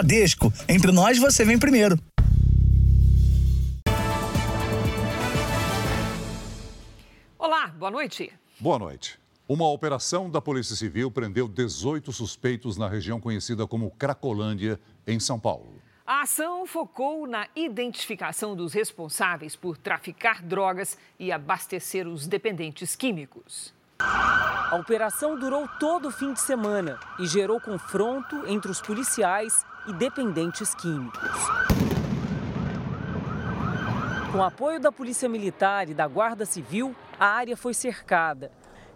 Bradesco. Entre nós, você vem primeiro. Olá, boa noite. Boa noite. Uma operação da Polícia Civil prendeu 18 suspeitos na região conhecida como Cracolândia, em São Paulo. A ação focou na identificação dos responsáveis por traficar drogas e abastecer os dependentes químicos. A operação durou todo o fim de semana e gerou confronto entre os policiais e dependentes químicos. Com apoio da Polícia Militar e da Guarda Civil, a área foi cercada.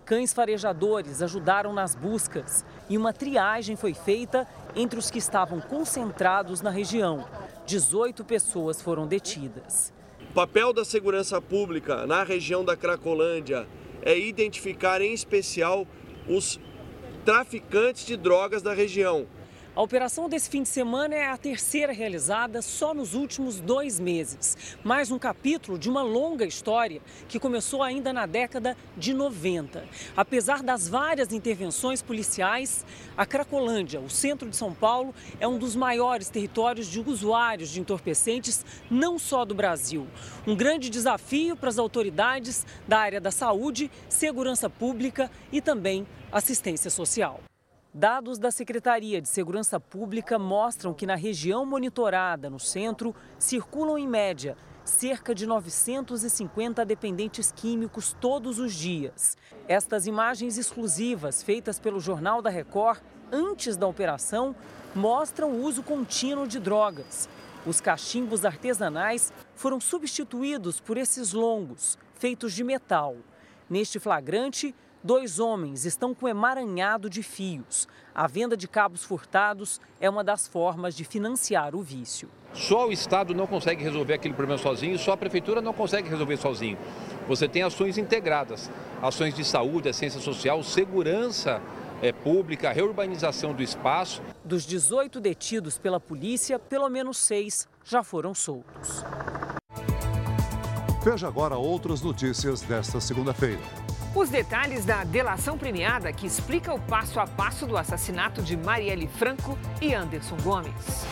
Cães farejadores ajudaram nas buscas e uma triagem foi feita entre os que estavam concentrados na região. 18 pessoas foram detidas. O papel da segurança pública na região da Cracolândia é identificar em especial os traficantes de drogas da região. A operação desse fim de semana é a terceira realizada só nos últimos dois meses. Mais um capítulo de uma longa história que começou ainda na década de 90. Apesar das várias intervenções policiais, a Cracolândia, o centro de São Paulo, é um dos maiores territórios de usuários de entorpecentes, não só do Brasil. Um grande desafio para as autoridades da área da saúde, segurança pública e também assistência social. Dados da Secretaria de Segurança Pública mostram que na região monitorada, no centro, circulam em média cerca de 950 dependentes químicos todos os dias. Estas imagens exclusivas, feitas pelo Jornal da Record antes da operação, mostram o uso contínuo de drogas. Os cachimbos artesanais foram substituídos por esses longos, feitos de metal. Neste flagrante, Dois homens estão com emaranhado de fios. A venda de cabos furtados é uma das formas de financiar o vício. Só o Estado não consegue resolver aquele problema sozinho, só a Prefeitura não consegue resolver sozinho. Você tem ações integradas, ações de saúde, assistência social, segurança é, pública, reurbanização do espaço. Dos 18 detidos pela polícia, pelo menos seis já foram soltos. Veja agora outras notícias desta segunda-feira. Os detalhes da delação premiada que explica o passo a passo do assassinato de Marielle Franco e Anderson Gomes.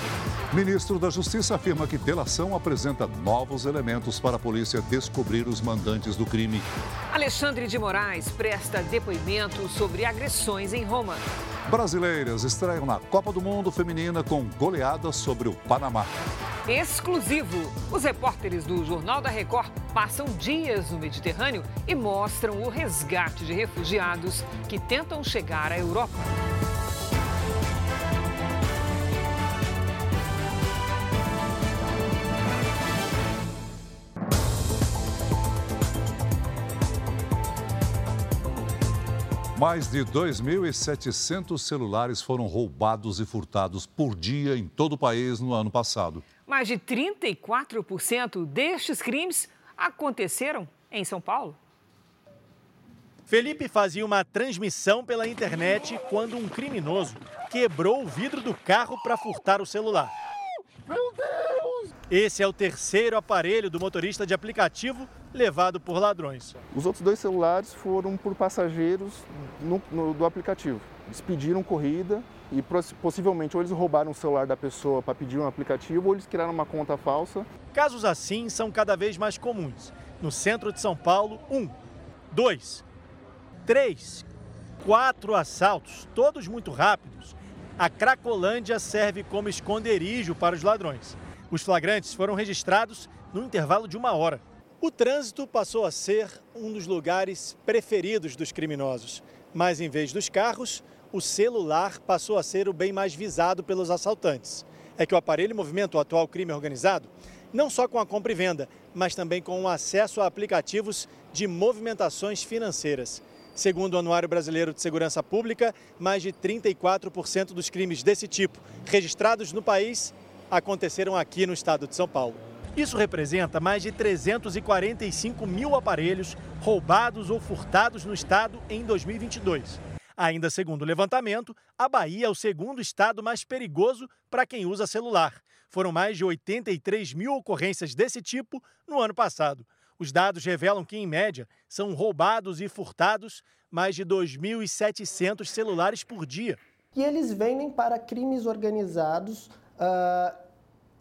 Ministro da Justiça afirma que delação apresenta novos elementos para a polícia descobrir os mandantes do crime. Alexandre de Moraes presta depoimento sobre agressões em Roma. Brasileiras estreiam na Copa do Mundo Feminina com goleada sobre o Panamá. Exclusivo. Os repórteres do Jornal da Record passam dias no Mediterrâneo e mostram o resgate de refugiados que tentam chegar à Europa. Mais de 2.700 celulares foram roubados e furtados por dia em todo o país no ano passado. Mais de 34% destes crimes aconteceram em São Paulo. Felipe fazia uma transmissão pela internet quando um criminoso quebrou o vidro do carro para furtar o celular. Meu Deus! Esse é o terceiro aparelho do motorista de aplicativo levado por ladrões. Os outros dois celulares foram por passageiros no, no, do aplicativo. Eles pediram corrida e possivelmente ou eles roubaram o celular da pessoa para pedir um aplicativo ou eles criaram uma conta falsa. Casos assim são cada vez mais comuns. No centro de São Paulo, um, dois, três, quatro assaltos, todos muito rápidos. A Cracolândia serve como esconderijo para os ladrões. Os flagrantes foram registrados no intervalo de uma hora. O trânsito passou a ser um dos lugares preferidos dos criminosos, mas em vez dos carros, o celular passou a ser o bem mais visado pelos assaltantes. É que o aparelho movimenta o atual crime organizado não só com a compra e venda, mas também com o acesso a aplicativos de movimentações financeiras. Segundo o Anuário Brasileiro de Segurança Pública, mais de 34% dos crimes desse tipo registrados no país aconteceram aqui no estado de São Paulo. Isso representa mais de 345 mil aparelhos roubados ou furtados no estado em 2022. Ainda segundo o levantamento, a Bahia é o segundo estado mais perigoso para quem usa celular. Foram mais de 83 mil ocorrências desse tipo no ano passado. Os dados revelam que, em média, são roubados e furtados mais de 2.700 celulares por dia. E eles vendem para crimes organizados uh,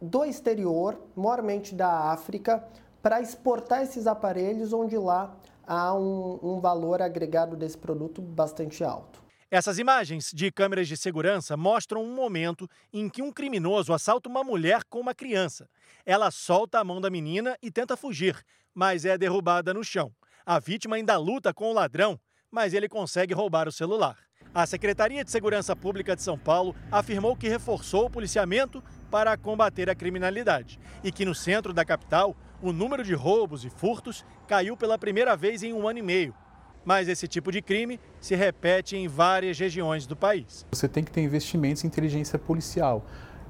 do exterior, maiormente da África, para exportar esses aparelhos, onde lá há um, um valor agregado desse produto bastante alto. Essas imagens de câmeras de segurança mostram um momento em que um criminoso assalta uma mulher com uma criança. Ela solta a mão da menina e tenta fugir, mas é derrubada no chão. A vítima ainda luta com o ladrão, mas ele consegue roubar o celular. A Secretaria de Segurança Pública de São Paulo afirmou que reforçou o policiamento para combater a criminalidade e que no centro da capital o número de roubos e furtos caiu pela primeira vez em um ano e meio. Mas esse tipo de crime se repete em várias regiões do país. Você tem que ter investimentos em inteligência policial.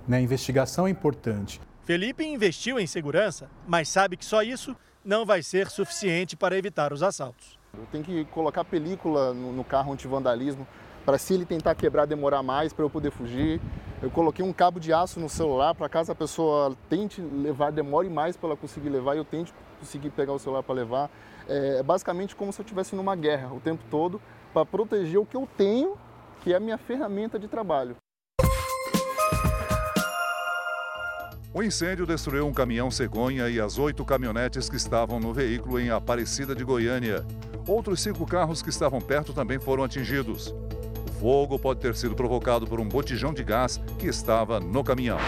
Né? A investigação é importante. Felipe investiu em segurança, mas sabe que só isso não vai ser suficiente para evitar os assaltos. Eu tenho que colocar película no, no carro anti-vandalismo para se ele tentar quebrar demorar mais para eu poder fugir. Eu coloquei um cabo de aço no celular para caso a pessoa tente levar, demore mais para ela conseguir levar e eu tente conseguir pegar o celular para levar. É, é basicamente como se eu estivesse numa guerra o tempo todo para proteger o que eu tenho, que é a minha ferramenta de trabalho. O incêndio destruiu um caminhão cegonha e as oito caminhonetes que estavam no veículo em Aparecida de Goiânia. Outros cinco carros que estavam perto também foram atingidos fogo pode ter sido provocado por um botijão de gás que estava no caminhão.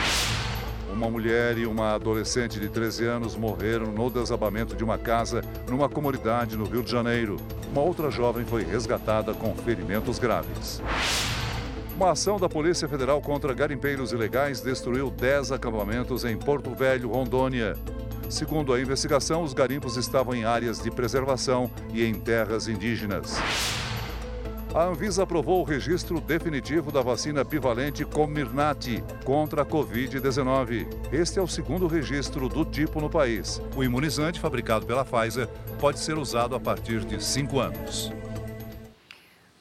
Uma mulher e uma adolescente de 13 anos morreram no desabamento de uma casa numa comunidade no Rio de Janeiro. Uma outra jovem foi resgatada com ferimentos graves. Uma ação da Polícia Federal contra garimpeiros ilegais destruiu 10 acampamentos em Porto Velho, Rondônia. Segundo a investigação, os garimpos estavam em áreas de preservação e em terras indígenas a Anvisa aprovou o registro definitivo da vacina bivalente Comirnaty contra a Covid-19. Este é o segundo registro do tipo no país. O imunizante, fabricado pela Pfizer, pode ser usado a partir de 5 anos.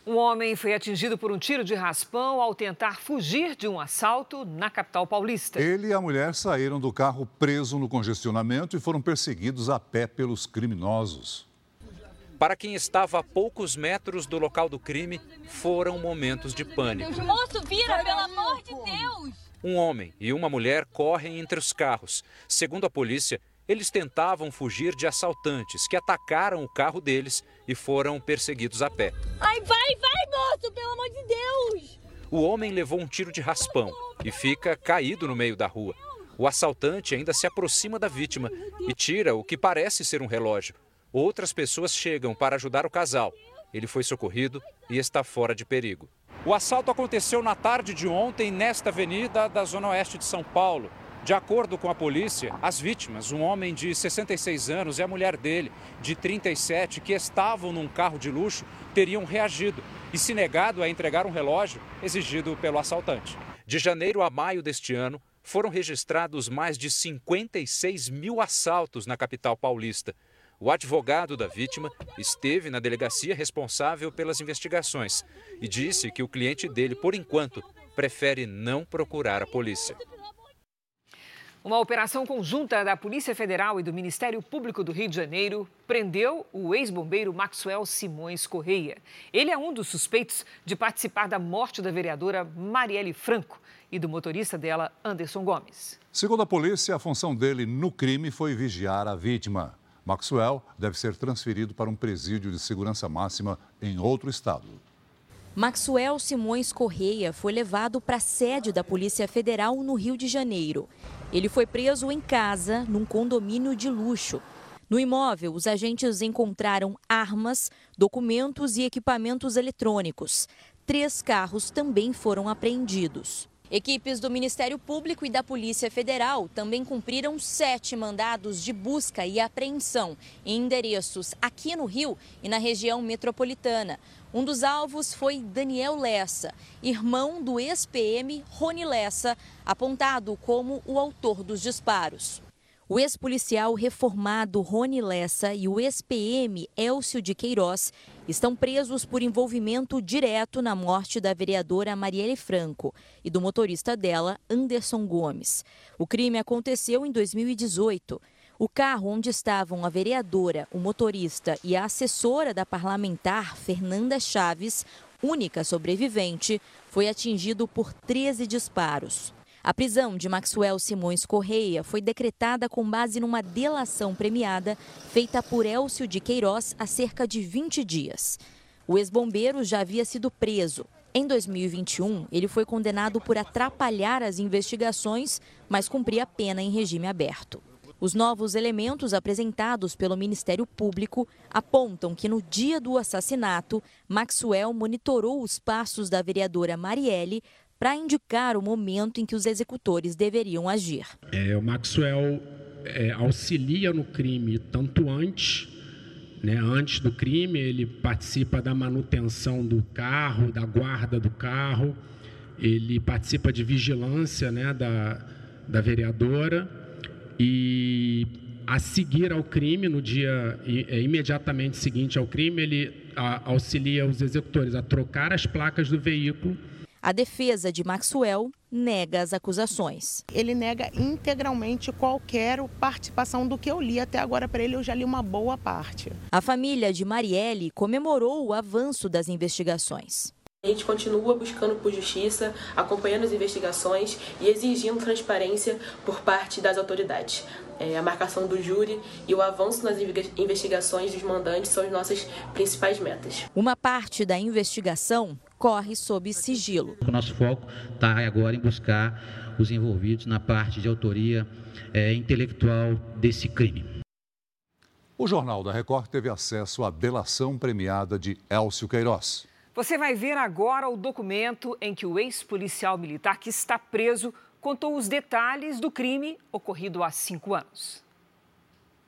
Um homem foi atingido por um tiro de raspão ao tentar fugir de um assalto na capital paulista. Ele e a mulher saíram do carro preso no congestionamento e foram perseguidos a pé pelos criminosos. Para quem estava a poucos metros do local do crime, foram momentos de pânico. Moço, vira, pelo amor de Deus! Um homem e uma mulher correm entre os carros. Segundo a polícia, eles tentavam fugir de assaltantes que atacaram o carro deles e foram perseguidos a pé. Ai, vai, vai, moço, pelo amor de Deus! O homem levou um tiro de raspão e fica caído no meio da rua. O assaltante ainda se aproxima da vítima e tira o que parece ser um relógio. Outras pessoas chegam para ajudar o casal. Ele foi socorrido e está fora de perigo. O assalto aconteceu na tarde de ontem nesta avenida da Zona Oeste de São Paulo. De acordo com a polícia, as vítimas, um homem de 66 anos e a mulher dele, de 37, que estavam num carro de luxo, teriam reagido e se negado a entregar um relógio exigido pelo assaltante. De janeiro a maio deste ano, foram registrados mais de 56 mil assaltos na capital paulista. O advogado da vítima esteve na delegacia responsável pelas investigações e disse que o cliente dele, por enquanto, prefere não procurar a polícia. Uma operação conjunta da Polícia Federal e do Ministério Público do Rio de Janeiro prendeu o ex-bombeiro Maxwell Simões Correia. Ele é um dos suspeitos de participar da morte da vereadora Marielle Franco e do motorista dela, Anderson Gomes. Segundo a polícia, a função dele no crime foi vigiar a vítima. Maxwell deve ser transferido para um presídio de segurança máxima em outro estado. Maxwell Simões Correia foi levado para a sede da Polícia Federal no Rio de Janeiro. Ele foi preso em casa, num condomínio de luxo. No imóvel, os agentes encontraram armas, documentos e equipamentos eletrônicos. Três carros também foram apreendidos. Equipes do Ministério Público e da Polícia Federal também cumpriram sete mandados de busca e apreensão em endereços aqui no Rio e na região metropolitana. Um dos alvos foi Daniel Lessa, irmão do ex-PM Rony Lessa, apontado como o autor dos disparos. O ex-policial reformado Rony Lessa e o ex-PM Elcio de Queiroz estão presos por envolvimento direto na morte da vereadora Marielle Franco e do motorista dela, Anderson Gomes. O crime aconteceu em 2018. O carro onde estavam a vereadora, o motorista e a assessora da parlamentar, Fernanda Chaves, única sobrevivente, foi atingido por 13 disparos. A prisão de Maxwell Simões Correia foi decretada com base numa delação premiada feita por Elcio de Queiroz há cerca de 20 dias. O ex-bombeiro já havia sido preso. Em 2021, ele foi condenado por atrapalhar as investigações, mas cumpria pena em regime aberto. Os novos elementos apresentados pelo Ministério Público apontam que no dia do assassinato, Maxwell monitorou os passos da vereadora Marielle para indicar o momento em que os executores deveriam agir. É, o Maxwell é, auxilia no crime tanto antes, né, antes do crime, ele participa da manutenção do carro, da guarda do carro, ele participa de vigilância né, da, da vereadora e a seguir ao crime, no dia é, imediatamente seguinte ao crime, ele auxilia os executores a trocar as placas do veículo. A defesa de Maxwell nega as acusações. Ele nega integralmente qualquer participação do que eu li até agora para ele, eu já li uma boa parte. A família de Marielle comemorou o avanço das investigações. A gente continua buscando por justiça, acompanhando as investigações e exigindo transparência por parte das autoridades. É, a marcação do júri e o avanço nas investigações dos mandantes são as nossas principais metas. Uma parte da investigação corre sob sigilo. O nosso foco está agora em buscar os envolvidos na parte de autoria é, intelectual desse crime. O Jornal da Record teve acesso à delação premiada de Elcio Queiroz. Você vai ver agora o documento em que o ex-policial militar que está preso contou os detalhes do crime ocorrido há cinco anos.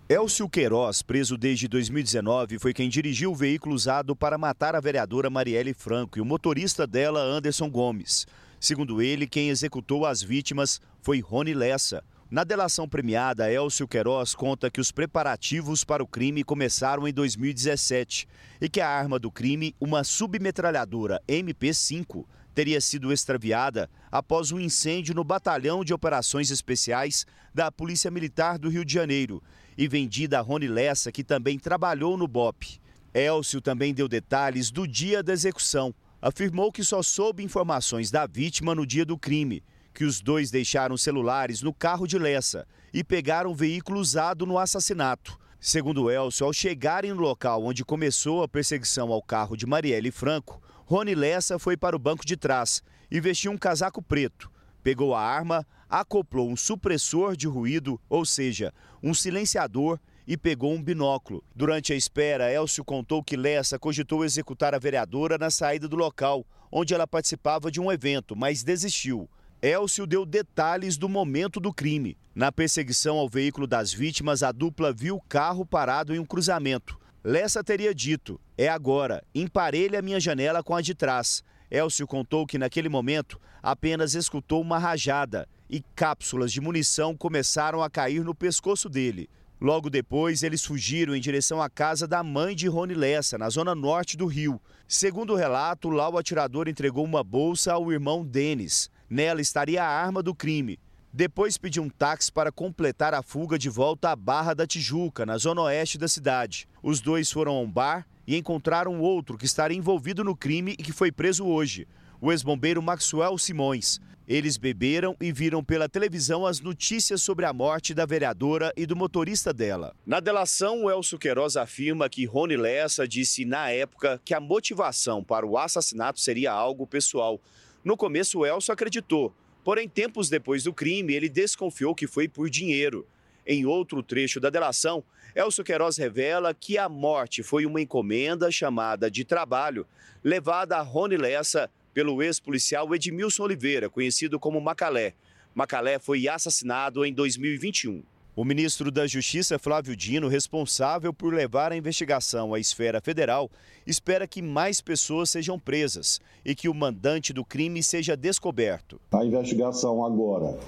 Elcio Queiroz, preso desde 2019, foi quem dirigiu o veículo usado para matar a vereadora Marielle Franco e o motorista dela, Anderson Gomes. Segundo ele, quem executou as vítimas foi Rony Lessa, na delação premiada, Elcio Queiroz conta que os preparativos para o crime começaram em 2017 e que a arma do crime, uma submetralhadora MP5, teria sido extraviada após um incêndio no Batalhão de Operações Especiais da Polícia Militar do Rio de Janeiro e vendida a Rony Lessa, que também trabalhou no BOP. Elcio também deu detalhes do dia da execução. Afirmou que só soube informações da vítima no dia do crime que os dois deixaram celulares no carro de Lessa e pegaram o veículo usado no assassinato. Segundo Elcio, ao chegarem no local onde começou a perseguição ao carro de Marielle Franco, Rony Lessa foi para o banco de trás e vestiu um casaco preto. Pegou a arma, acoplou um supressor de ruído, ou seja, um silenciador, e pegou um binóculo. Durante a espera, Elcio contou que Lessa cogitou executar a vereadora na saída do local, onde ela participava de um evento, mas desistiu. Elcio deu detalhes do momento do crime. Na perseguição ao veículo das vítimas, a dupla viu o carro parado em um cruzamento. Lessa teria dito: É agora, emparelha minha janela com a de trás. Elcio contou que naquele momento apenas escutou uma rajada e cápsulas de munição começaram a cair no pescoço dele. Logo depois, eles fugiram em direção à casa da mãe de Rony Lessa, na zona norte do Rio. Segundo o relato, lá o atirador entregou uma bolsa ao irmão Denis. Nela estaria a arma do crime. Depois pediu um táxi para completar a fuga de volta à Barra da Tijuca, na zona oeste da cidade. Os dois foram a um bar e encontraram outro que estaria envolvido no crime e que foi preso hoje, o ex-bombeiro Maxwell Simões. Eles beberam e viram pela televisão as notícias sobre a morte da vereadora e do motorista dela. Na delação, o Elcio Queiroz afirma que Rony Lessa disse na época que a motivação para o assassinato seria algo pessoal no começo, o Elcio acreditou, porém, tempos depois do crime, ele desconfiou que foi por dinheiro. Em outro trecho da delação, Elcio Queiroz revela que a morte foi uma encomenda chamada de trabalho, levada a Rony Lessa pelo ex-policial Edmilson Oliveira, conhecido como Macalé. Macalé foi assassinado em 2021. O ministro da Justiça, Flávio Dino, responsável por levar a investigação à esfera federal, espera que mais pessoas sejam presas e que o mandante do crime seja descoberto. A investigação agora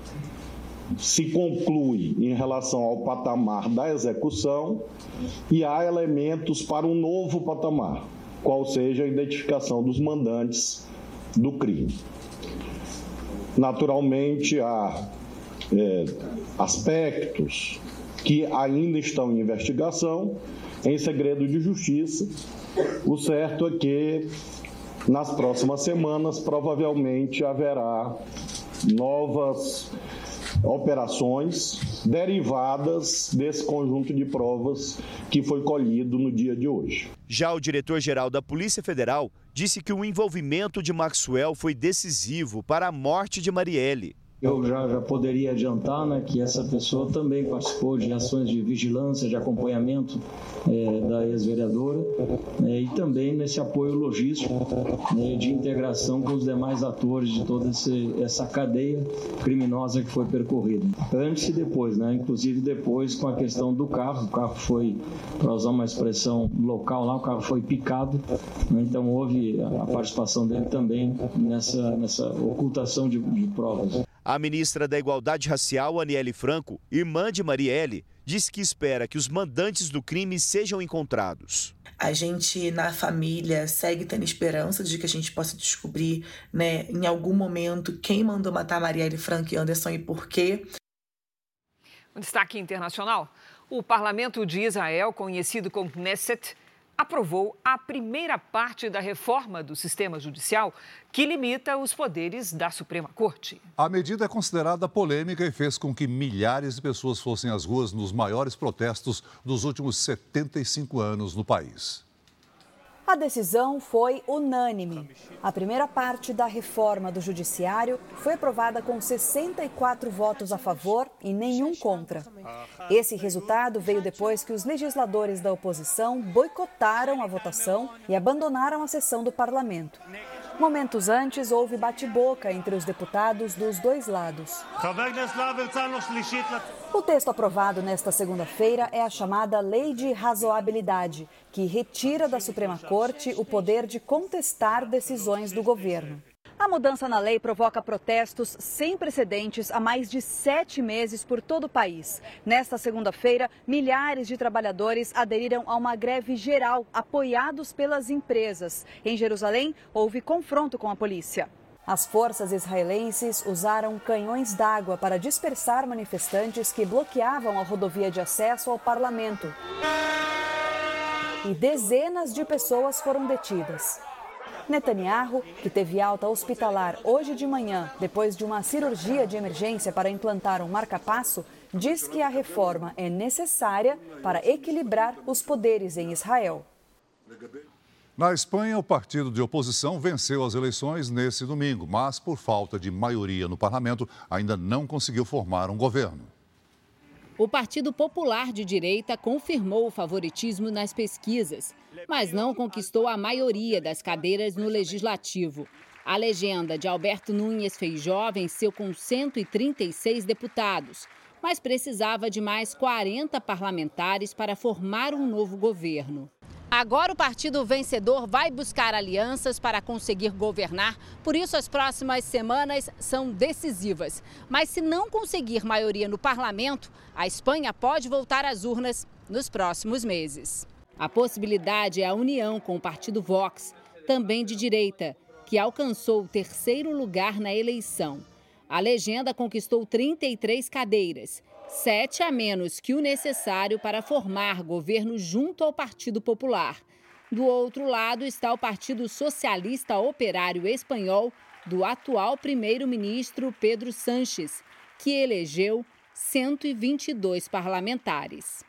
se conclui em relação ao patamar da execução e há elementos para um novo patamar, qual seja a identificação dos mandantes do crime. Naturalmente, há é, aspectos que ainda estão em investigação, em segredo de justiça. O certo é que nas próximas semanas provavelmente haverá novas operações derivadas desse conjunto de provas que foi colhido no dia de hoje. Já o diretor-geral da Polícia Federal disse que o envolvimento de Maxwell foi decisivo para a morte de Marielle. Eu já, já, poderia adiantar né, que essa pessoa também participou de ações de vigilância, de acompanhamento é, da ex-vereadora né, e também nesse apoio logístico né, de integração com os demais atores de toda esse, essa cadeia criminosa que foi percorrida. Antes e depois, né, inclusive depois com a questão do carro. O carro foi, para usar uma expressão local lá, o carro foi picado, né, então houve a participação dele também nessa, nessa ocultação de, de provas. A ministra da Igualdade Racial, Aniele Franco, irmã de Marielle, disse que espera que os mandantes do crime sejam encontrados. A gente, na família, segue tendo esperança de que a gente possa descobrir, né, em algum momento, quem mandou matar Marielle Franco e Anderson e por quê. Um destaque internacional. O parlamento de Israel, conhecido como Knesset, aprovou a primeira parte da reforma do sistema judicial que limita os poderes da Suprema Corte. A medida é considerada polêmica e fez com que milhares de pessoas fossem às ruas nos maiores protestos dos últimos 75 anos no país. A decisão foi unânime. A primeira parte da reforma do Judiciário foi aprovada com 64 votos a favor e nenhum contra. Esse resultado veio depois que os legisladores da oposição boicotaram a votação e abandonaram a sessão do parlamento. Momentos antes, houve bate-boca entre os deputados dos dois lados. O texto aprovado nesta segunda-feira é a chamada Lei de Razoabilidade, que retira da Suprema Corte o poder de contestar decisões do governo. A mudança na lei provoca protestos sem precedentes há mais de sete meses por todo o país. Nesta segunda-feira, milhares de trabalhadores aderiram a uma greve geral, apoiados pelas empresas. Em Jerusalém, houve confronto com a polícia. As forças israelenses usaram canhões d'água para dispersar manifestantes que bloqueavam a rodovia de acesso ao parlamento. E dezenas de pessoas foram detidas. Netanyahu, que teve alta hospitalar hoje de manhã depois de uma cirurgia de emergência para implantar um marca-passo, diz que a reforma é necessária para equilibrar os poderes em Israel. Na Espanha, o partido de oposição venceu as eleições nesse domingo, mas por falta de maioria no parlamento, ainda não conseguiu formar um governo. O Partido Popular de Direita confirmou o favoritismo nas pesquisas, mas não conquistou a maioria das cadeiras no legislativo. A legenda de Alberto Núñez Feijó venceu com 136 deputados, mas precisava de mais 40 parlamentares para formar um novo governo. Agora o partido vencedor vai buscar alianças para conseguir governar, por isso as próximas semanas são decisivas. Mas se não conseguir maioria no parlamento, a Espanha pode voltar às urnas nos próximos meses. A possibilidade é a união com o partido Vox, também de direita, que alcançou o terceiro lugar na eleição. A legenda conquistou 33 cadeiras sete a menos que o necessário para formar governo junto ao Partido Popular. Do outro lado está o Partido Socialista Operário Espanhol, do atual primeiro-ministro Pedro Sanches, que elegeu 122 parlamentares.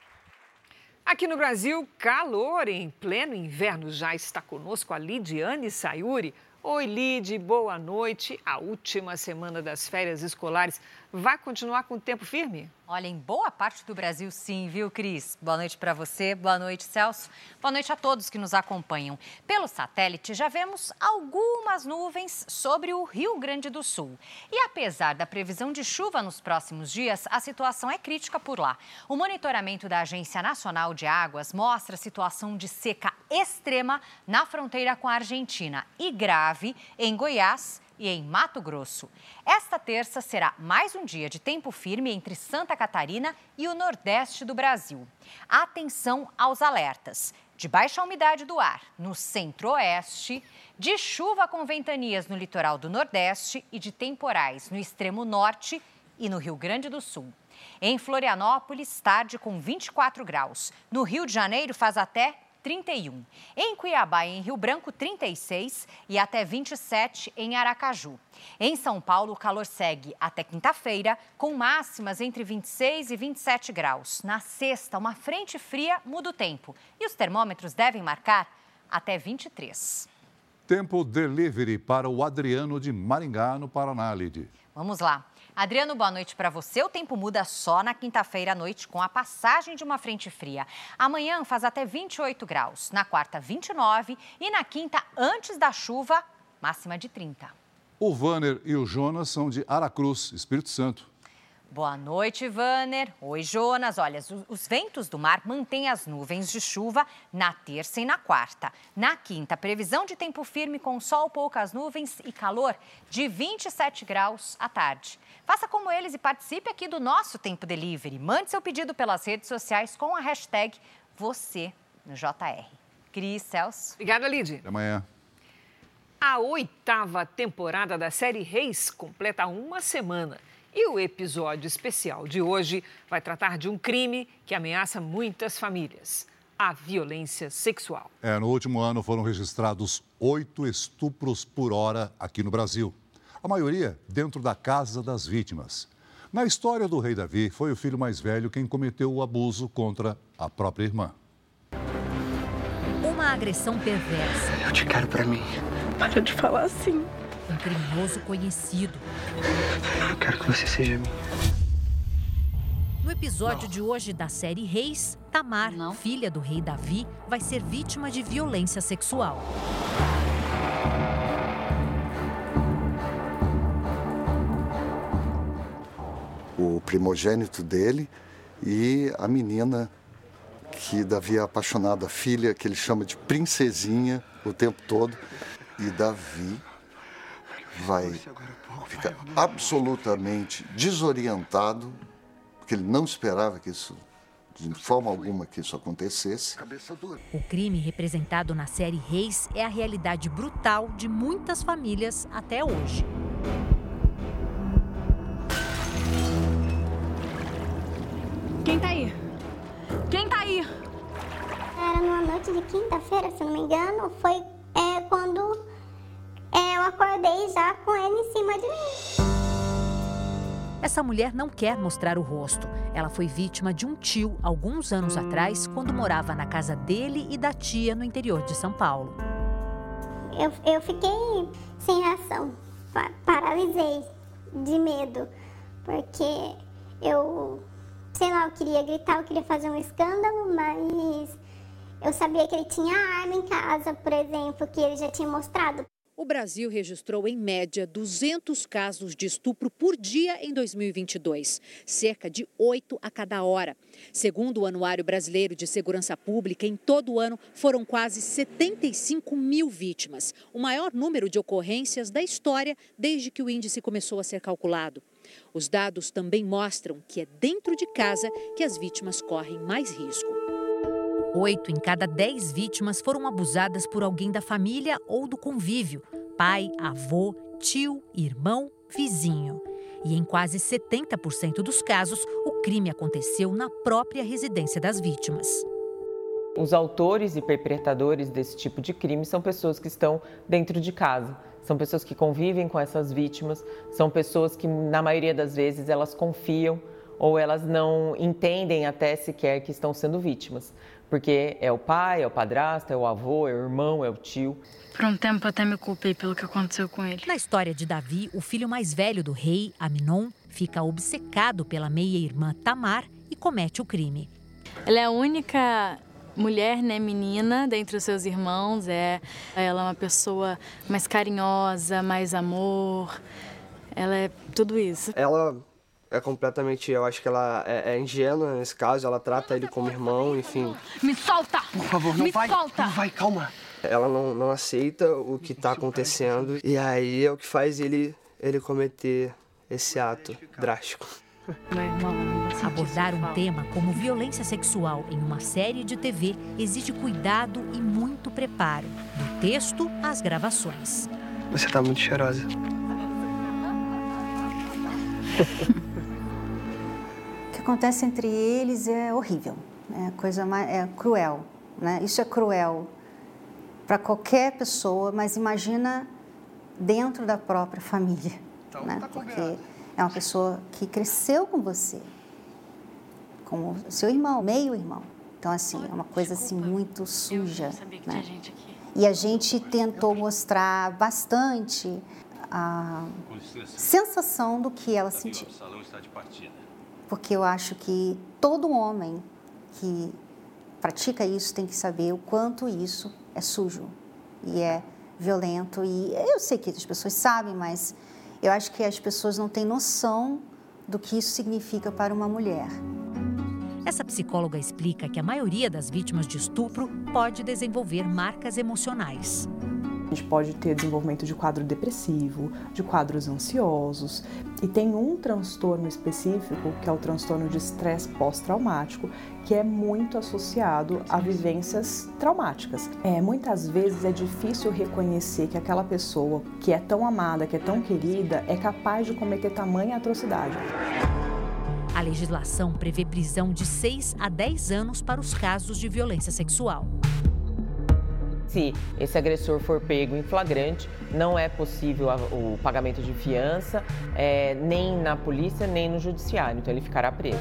Aqui no Brasil, calor em pleno inverno. Já está conosco a Lidiane Sayuri. Oi, Lid, boa noite. A última semana das férias escolares vai continuar com tempo firme? Olha, em boa parte do Brasil, sim, viu, Cris? Boa noite para você, boa noite, Celso. Boa noite a todos que nos acompanham. Pelo satélite, já vemos algumas nuvens sobre o Rio Grande do Sul. E apesar da previsão de chuva nos próximos dias, a situação é crítica por lá. O monitoramento da Agência Nacional de Águas mostra a situação de seca extrema na fronteira com a Argentina e grave em Goiás e em Mato Grosso. Esta terça será mais um dia de tempo firme entre Santa Catarina e o Nordeste do Brasil. Atenção aos alertas de baixa umidade do ar no centro-oeste, de chuva com ventanias no litoral do Nordeste e de temporais no extremo norte e no Rio Grande do Sul. Em Florianópolis, tarde com 24 graus. No Rio de Janeiro, faz até 31. Em Cuiabá e em Rio Branco, 36 e até 27 em Aracaju. Em São Paulo, o calor segue até quinta-feira, com máximas entre 26 e 27 graus. Na sexta, uma frente fria muda o tempo e os termômetros devem marcar até 23. Tempo delivery para o Adriano de Maringá, no Paraná, Lid. Vamos lá. Adriano, boa noite para você. O tempo muda só na quinta-feira à noite com a passagem de uma frente fria. Amanhã faz até 28 graus, na quarta 29 e na quinta, antes da chuva, máxima de 30. O Vanner e o Jonas são de Aracruz, Espírito Santo. Boa noite, Vanner. Oi, Jonas. Olha, os ventos do mar mantêm as nuvens de chuva na terça e na quarta. Na quinta, previsão de tempo firme com sol, poucas nuvens e calor de 27 graus à tarde. Faça como eles e participe aqui do nosso Tempo Delivery. Mande seu pedido pelas redes sociais com a hashtag você no JR. Cris, Celso. Obrigada, Lid. Até amanhã. A oitava temporada da série Reis completa uma semana. E o episódio especial de hoje vai tratar de um crime que ameaça muitas famílias: a violência sexual. É, no último ano foram registrados oito estupros por hora aqui no Brasil. A maioria dentro da casa das vítimas. Na história do rei Davi, foi o filho mais velho quem cometeu o abuso contra a própria irmã. Uma agressão perversa. Eu te quero para mim. Para de falar assim. Um criminoso conhecido. Eu quero que você seja minha. No episódio de hoje da série Reis, Tamar, filha do rei Davi, vai ser vítima de violência sexual. O primogênito dele e a menina que Davi é apaixonado, a filha que ele chama de princesinha o tempo todo. E Davi vai ficar absolutamente desorientado, porque ele não esperava que isso, de forma alguma, que isso acontecesse. O crime representado na série Reis é a realidade brutal de muitas famílias até hoje. Quem tá aí? Quem tá aí? Era numa noite de quinta-feira, se não me engano, foi é, quando é, eu acordei já com ele em cima de mim. Essa mulher não quer mostrar o rosto. Ela foi vítima de um tio alguns anos atrás, quando morava na casa dele e da tia no interior de São Paulo. Eu, eu fiquei sem reação, pa- paralisei de medo, porque eu, sei lá, eu queria gritar, eu queria fazer um escândalo, mas eu sabia que ele tinha arma em casa, por exemplo, que ele já tinha mostrado. O Brasil registrou, em média, 200 casos de estupro por dia em 2022, cerca de 8 a cada hora. Segundo o Anuário Brasileiro de Segurança Pública, em todo o ano foram quase 75 mil vítimas, o maior número de ocorrências da história desde que o índice começou a ser calculado. Os dados também mostram que é dentro de casa que as vítimas correm mais risco. Oito em cada dez vítimas foram abusadas por alguém da família ou do convívio: pai, avô, tio, irmão, vizinho. E em quase 70% dos casos, o crime aconteceu na própria residência das vítimas. Os autores e perpetradores desse tipo de crime são pessoas que estão dentro de casa. São pessoas que convivem com essas vítimas, são pessoas que, na maioria das vezes, elas confiam ou elas não entendem até sequer que estão sendo vítimas. Porque é o pai, é o padrasto, é o avô, é o irmão, é o tio. Por um tempo até me culpei pelo que aconteceu com ele. Na história de Davi, o filho mais velho do rei, Aminon, fica obcecado pela meia-irmã Tamar e comete o crime. Ela é a única mulher, né, menina, dentre os seus irmãos. É, ela é uma pessoa mais carinhosa, mais amor. Ela é tudo isso. Ela é completamente, eu acho que ela é, é ingênua nesse caso, ela trata ele como irmão, enfim. Me solta! Por favor, não Me vai, solta! não vai, calma. Ela não, não aceita o que tá acontecendo e aí é o que faz ele, ele cometer esse ato drástico. Abordar um tema como violência sexual em uma série de TV exige cuidado e muito preparo, do texto às gravações. Você tá muito cheirosa. O que acontece entre eles é horrível, é coisa mais, é cruel. né? Isso é cruel para qualquer pessoa, mas imagina dentro da própria família, então, né? Tá Porque é uma pessoa que cresceu com você, com o seu irmão, meio irmão. Então assim, é uma coisa assim muito suja, né? E a gente tentou mostrar bastante a sensação do que ela sentiu. Porque eu acho que todo homem que pratica isso tem que saber o quanto isso é sujo e é violento. E eu sei que as pessoas sabem, mas eu acho que as pessoas não têm noção do que isso significa para uma mulher. Essa psicóloga explica que a maioria das vítimas de estupro pode desenvolver marcas emocionais. A gente pode ter desenvolvimento de quadro depressivo, de quadros ansiosos, e tem um transtorno específico, que é o transtorno de estresse pós-traumático, que é muito associado a vivências traumáticas. É, muitas vezes é difícil reconhecer que aquela pessoa que é tão amada, que é tão querida, é capaz de cometer tamanha atrocidade. A legislação prevê prisão de 6 a 10 anos para os casos de violência sexual. Se esse agressor for pego em flagrante, não é possível o pagamento de fiança, é, nem na polícia, nem no judiciário, então ele ficará preso.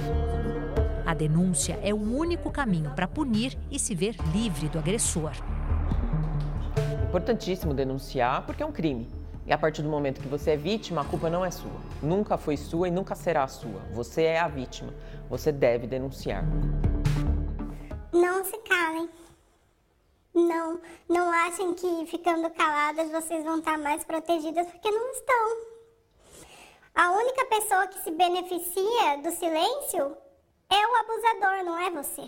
A denúncia é o único caminho para punir e se ver livre do agressor. Importantíssimo denunciar porque é um crime. E a partir do momento que você é vítima, a culpa não é sua. Nunca foi sua e nunca será sua. Você é a vítima. Você deve denunciar. Não se calem. Não, não achem que ficando caladas vocês vão estar mais protegidas, porque não estão. A única pessoa que se beneficia do silêncio é o abusador, não é você.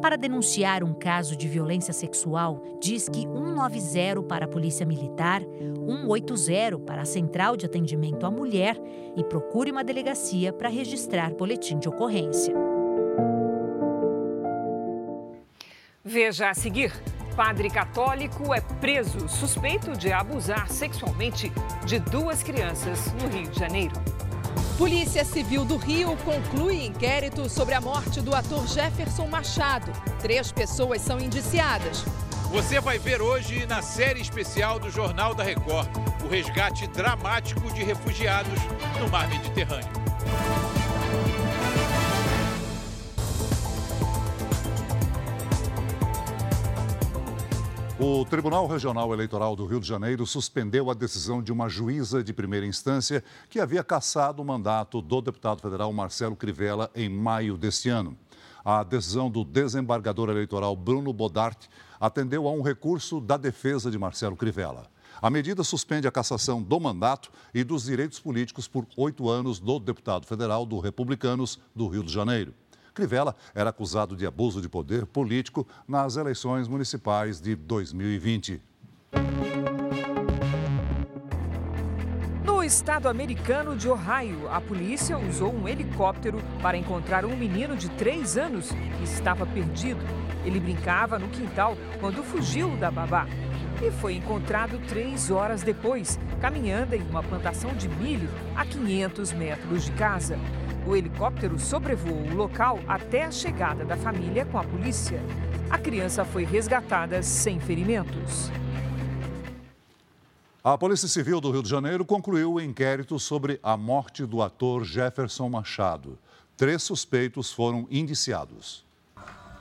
Para denunciar um caso de violência sexual, diz que 190 para a Polícia Militar, 180 para a Central de Atendimento à Mulher e procure uma delegacia para registrar boletim de ocorrência. Veja a seguir: padre católico é preso suspeito de abusar sexualmente de duas crianças no Rio de Janeiro. Polícia Civil do Rio conclui inquérito sobre a morte do ator Jefferson Machado. Três pessoas são indiciadas. Você vai ver hoje na série especial do Jornal da Record o resgate dramático de refugiados no mar Mediterrâneo. O Tribunal Regional Eleitoral do Rio de Janeiro suspendeu a decisão de uma juíza de primeira instância que havia cassado o mandato do deputado federal Marcelo Crivella em maio deste ano. A decisão do desembargador eleitoral Bruno Bodart atendeu a um recurso da defesa de Marcelo Crivella. A medida suspende a cassação do mandato e dos direitos políticos por oito anos do deputado federal do Republicanos do Rio de Janeiro. Crivella era acusado de abuso de poder político nas eleições municipais de 2020. No estado americano de Ohio, a polícia usou um helicóptero para encontrar um menino de três anos que estava perdido. Ele brincava no quintal quando fugiu da babá e foi encontrado três horas depois, caminhando em uma plantação de milho a 500 metros de casa. O helicóptero sobrevoou o local até a chegada da família com a polícia. A criança foi resgatada sem ferimentos. A Polícia Civil do Rio de Janeiro concluiu o inquérito sobre a morte do ator Jefferson Machado. Três suspeitos foram indiciados.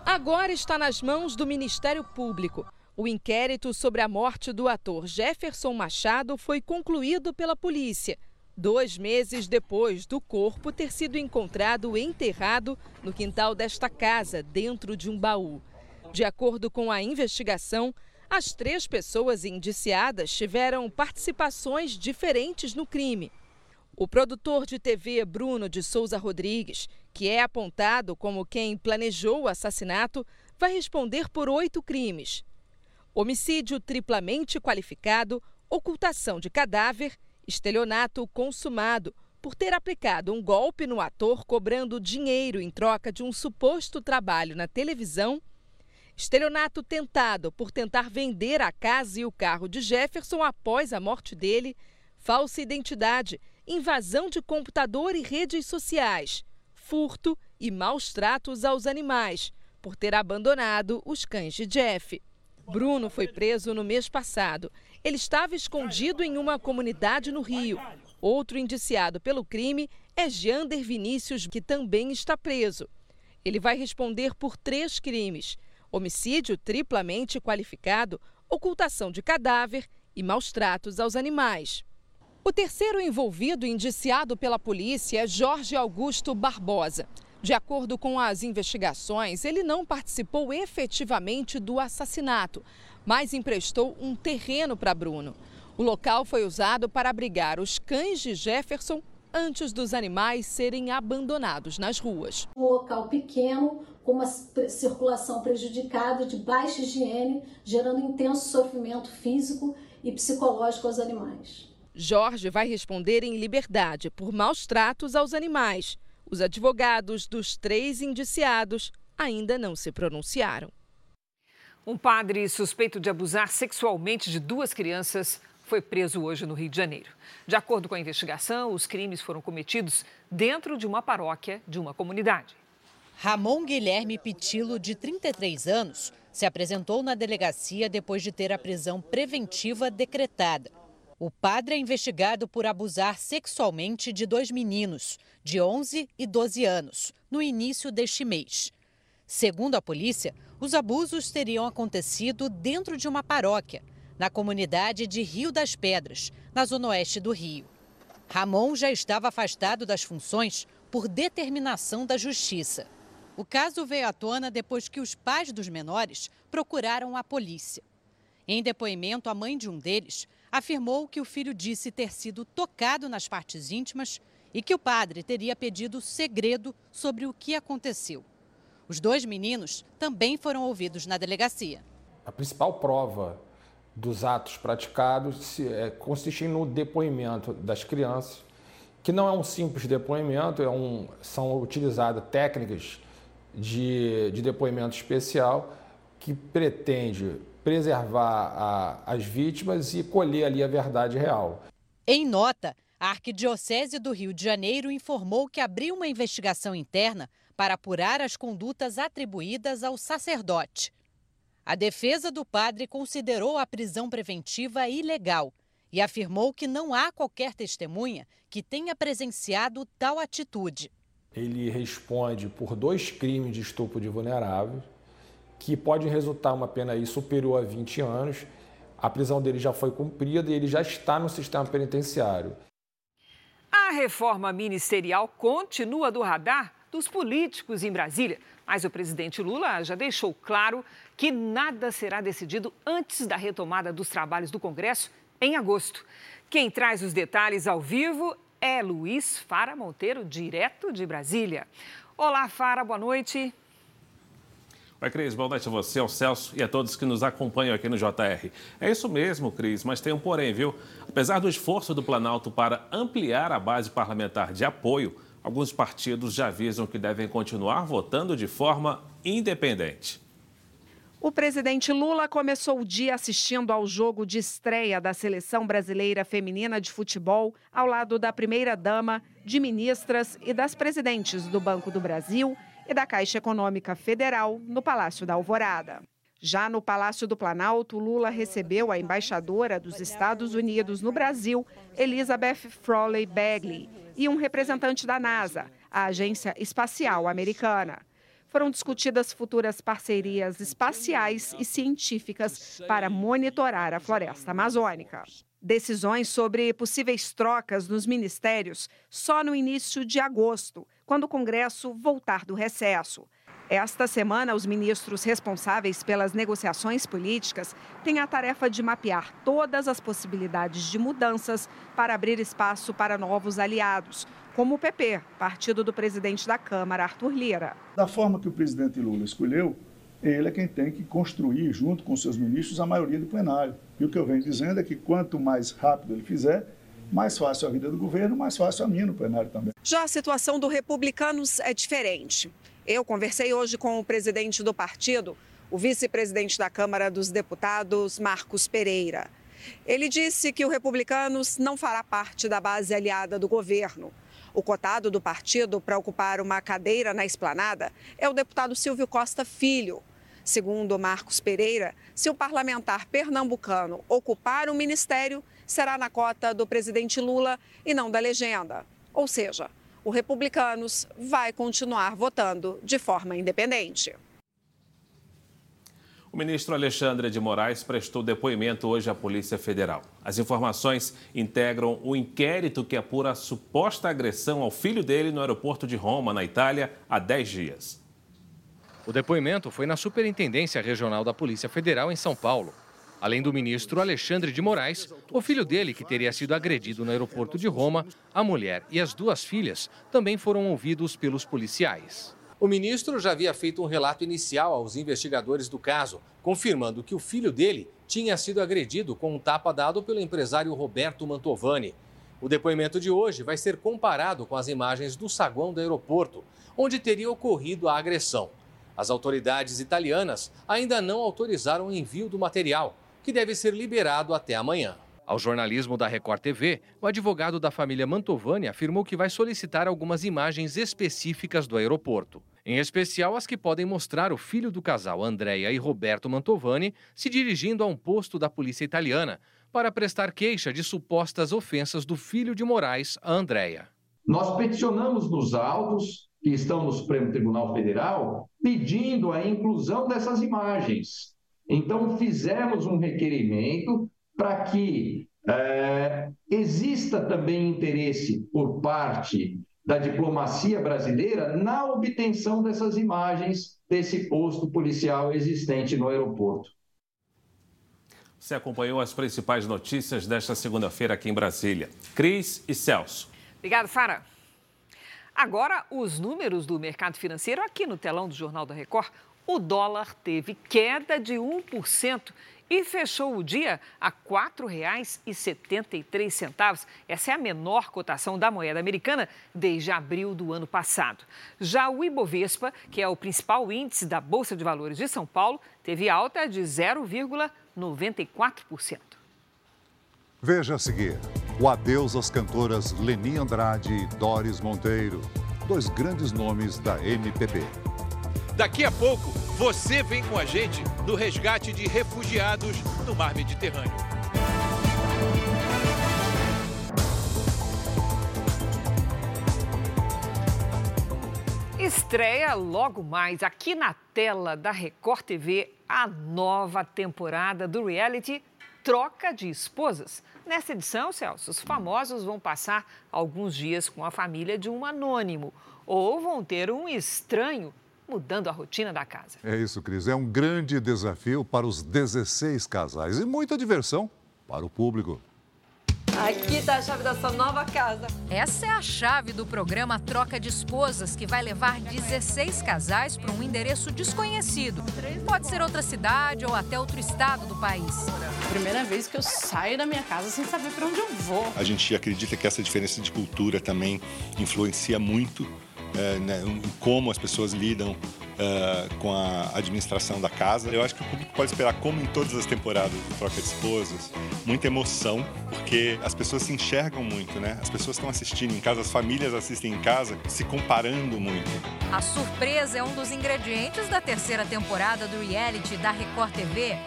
Agora está nas mãos do Ministério Público. O inquérito sobre a morte do ator Jefferson Machado foi concluído pela polícia dois meses depois do corpo ter sido encontrado enterrado no quintal desta casa, dentro de um baú. De acordo com a investigação, as três pessoas indiciadas tiveram participações diferentes no crime. O produtor de TV Bruno de Souza Rodrigues, que é apontado como quem planejou o assassinato, vai responder por oito crimes: homicídio triplamente qualificado, ocultação de cadáver estelionato consumado por ter aplicado um golpe no ator cobrando dinheiro em troca de um suposto trabalho na televisão, estelionato tentado por tentar vender a casa e o carro de Jefferson após a morte dele, falsa identidade, invasão de computador e redes sociais, furto e maus tratos aos animais, por ter abandonado os cães de Jeff. Bruno foi preso no mês passado. Ele estava escondido em uma comunidade no Rio. Outro indiciado pelo crime é Jander Vinícius, que também está preso. Ele vai responder por três crimes: homicídio triplamente qualificado, ocultação de cadáver e maus tratos aos animais. O terceiro envolvido indiciado pela polícia é Jorge Augusto Barbosa. De acordo com as investigações, ele não participou efetivamente do assassinato, mas emprestou um terreno para Bruno. O local foi usado para abrigar os cães de Jefferson antes dos animais serem abandonados nas ruas. Um local pequeno, com uma circulação prejudicada, de baixa higiene, gerando intenso sofrimento físico e psicológico aos animais. Jorge vai responder em liberdade por maus tratos aos animais. Os advogados dos três indiciados ainda não se pronunciaram. Um padre suspeito de abusar sexualmente de duas crianças foi preso hoje no Rio de Janeiro. De acordo com a investigação, os crimes foram cometidos dentro de uma paróquia de uma comunidade. Ramon Guilherme Pitilo, de 33 anos, se apresentou na delegacia depois de ter a prisão preventiva decretada. O padre é investigado por abusar sexualmente de dois meninos, de 11 e 12 anos, no início deste mês. Segundo a polícia, os abusos teriam acontecido dentro de uma paróquia, na comunidade de Rio das Pedras, na zona oeste do Rio. Ramon já estava afastado das funções por determinação da Justiça. O caso veio à tona depois que os pais dos menores procuraram a polícia. Em depoimento, a mãe de um deles afirmou que o filho disse ter sido tocado nas partes íntimas e que o padre teria pedido segredo sobre o que aconteceu. Os dois meninos também foram ouvidos na delegacia. A principal prova dos atos praticados é, consiste no depoimento das crianças, que não é um simples depoimento, é um, são utilizadas técnicas de, de depoimento especial que pretende preservar a, as vítimas e colher ali a verdade real. Em nota, a Arquidiocese do Rio de Janeiro informou que abriu uma investigação interna para apurar as condutas atribuídas ao sacerdote. A defesa do padre considerou a prisão preventiva ilegal e afirmou que não há qualquer testemunha que tenha presenciado tal atitude. Ele responde por dois crimes de estupro de vulneráveis que pode resultar uma pena aí superior a 20 anos. A prisão dele já foi cumprida e ele já está no sistema penitenciário. A reforma ministerial continua do radar dos políticos em Brasília, mas o presidente Lula já deixou claro que nada será decidido antes da retomada dos trabalhos do Congresso em agosto. Quem traz os detalhes ao vivo é Luiz Fara Monteiro, direto de Brasília. Olá, Fara, boa noite. Oi, Cris, boa noite a você, ao Celso e a todos que nos acompanham aqui no JR. É isso mesmo, Cris, mas tem um porém, viu? Apesar do esforço do Planalto para ampliar a base parlamentar de apoio, alguns partidos já avisam que devem continuar votando de forma independente. O presidente Lula começou o dia assistindo ao jogo de estreia da seleção brasileira feminina de futebol, ao lado da primeira-dama, de ministras e das presidentes do Banco do Brasil e da Caixa Econômica Federal, no Palácio da Alvorada. Já no Palácio do Planalto, Lula recebeu a embaixadora dos Estados Unidos no Brasil, Elizabeth Frawley Bagley, e um representante da NASA, a Agência Espacial Americana. Foram discutidas futuras parcerias espaciais e científicas para monitorar a floresta amazônica. Decisões sobre possíveis trocas nos ministérios só no início de agosto, quando o Congresso voltar do recesso. Esta semana, os ministros responsáveis pelas negociações políticas têm a tarefa de mapear todas as possibilidades de mudanças para abrir espaço para novos aliados, como o PP, partido do presidente da Câmara, Arthur Lira. Da forma que o presidente Lula escolheu, ele é quem tem que construir, junto com seus ministros, a maioria do plenário. E o que eu venho dizendo é que quanto mais rápido ele fizer, mais fácil a vida do governo, mais fácil a minha no plenário também. Já a situação do Republicanos é diferente. Eu conversei hoje com o presidente do partido, o vice-presidente da Câmara dos Deputados, Marcos Pereira. Ele disse que o Republicanos não fará parte da base aliada do governo. O cotado do partido para ocupar uma cadeira na esplanada é o deputado Silvio Costa Filho. Segundo Marcos Pereira, se o parlamentar pernambucano ocupar o ministério, será na cota do presidente Lula e não da legenda. Ou seja, o Republicanos vai continuar votando de forma independente. O ministro Alexandre de Moraes prestou depoimento hoje à Polícia Federal. As informações integram o inquérito que apura a suposta agressão ao filho dele no aeroporto de Roma, na Itália, há 10 dias. O depoimento foi na Superintendência Regional da Polícia Federal em São Paulo. Além do ministro Alexandre de Moraes, o filho dele, que teria sido agredido no aeroporto de Roma, a mulher e as duas filhas também foram ouvidos pelos policiais. O ministro já havia feito um relato inicial aos investigadores do caso, confirmando que o filho dele tinha sido agredido com um tapa dado pelo empresário Roberto Mantovani. O depoimento de hoje vai ser comparado com as imagens do saguão do aeroporto, onde teria ocorrido a agressão. As autoridades italianas ainda não autorizaram o envio do material, que deve ser liberado até amanhã. Ao jornalismo da Record TV, o advogado da família Mantovani afirmou que vai solicitar algumas imagens específicas do aeroporto, em especial as que podem mostrar o filho do casal Andréia e Roberto Mantovani se dirigindo a um posto da polícia italiana para prestar queixa de supostas ofensas do filho de Moraes a Andréia. Nós peticionamos nos autos que estão no Supremo Tribunal Federal pedindo a inclusão dessas imagens então, fizemos um requerimento para que é, exista também interesse por parte da diplomacia brasileira na obtenção dessas imagens desse posto policial existente no aeroporto. Você acompanhou as principais notícias desta segunda-feira aqui em Brasília. Cris e Celso. Obrigado, Fara. Agora, os números do mercado financeiro aqui no telão do Jornal da Record o dólar teve queda de 1% e fechou o dia a R$ 4,73. Essa é a menor cotação da moeda americana desde abril do ano passado. Já o Ibovespa, que é o principal índice da Bolsa de Valores de São Paulo, teve alta de 0,94%. Veja a seguir: o adeus às cantoras Leni Andrade e Doris Monteiro, dois grandes nomes da MPB. Daqui a pouco, você vem com a gente no resgate de refugiados no mar Mediterrâneo. Estreia logo mais aqui na tela da Record TV a nova temporada do reality Troca de Esposas. Nessa edição, Celso, os famosos vão passar alguns dias com a família de um anônimo ou vão ter um estranho mudando a rotina da casa. É isso, Cris. É um grande desafio para os 16 casais e muita diversão para o público. Aqui está a chave da sua nova casa. Essa é a chave do programa Troca de Esposas, que vai levar 16 casais para um endereço desconhecido. Pode ser outra cidade ou até outro estado do país. Primeira vez que eu saio da minha casa sem saber para onde eu vou. A gente acredita que essa diferença de cultura também influencia muito é, né, como as pessoas lidam uh, com a administração da casa. Eu acho que o público pode esperar, como em todas as temporadas do Troca de Esposas, muita emoção, porque as pessoas se enxergam muito, né? As pessoas estão assistindo em casa, as famílias assistem em casa, se comparando muito. A surpresa é um dos ingredientes da terceira temporada do reality da Record TV.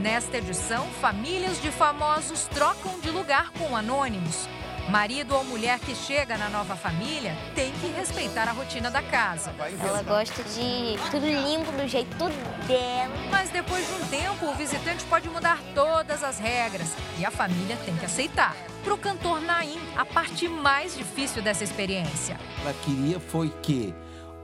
Nesta edição, famílias de famosos trocam de lugar com anônimos Marido ou mulher que chega na nova família tem que respeitar a rotina da casa. Ela gosta de tudo limpo do jeito dela. Mas depois de um tempo, o visitante pode mudar todas as regras e a família tem que aceitar. Para o cantor Naim, a parte mais difícil dessa experiência. Ela queria foi que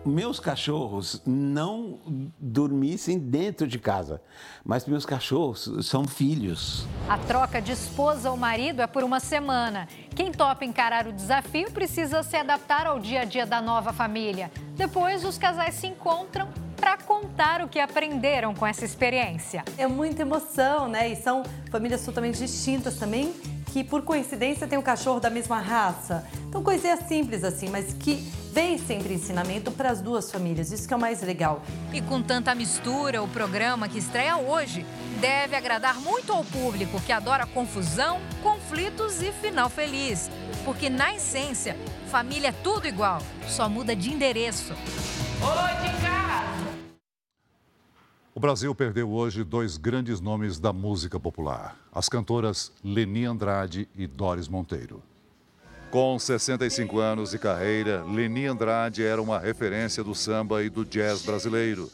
meus cachorros não dormissem dentro de casa, mas meus cachorros são filhos. A troca de esposa ou marido é por uma semana. Quem topa encarar o desafio precisa se adaptar ao dia a dia da nova família. Depois, os casais se encontram para contar o que aprenderam com essa experiência. É muita emoção, né? E são famílias totalmente distintas também, que por coincidência tem um cachorro da mesma raça. Então, coisinhas simples assim, mas que tem sempre ensinamento para as duas famílias, isso que é o mais legal. E com tanta mistura, o programa que estreia hoje deve agradar muito ao público que adora confusão, conflitos e final feliz. Porque, na essência, família é tudo igual, só muda de endereço. Oi, de casa! O Brasil perdeu hoje dois grandes nomes da música popular: as cantoras Leni Andrade e Doris Monteiro. Com 65 anos de carreira, Leni Andrade era uma referência do samba e do jazz brasileiro.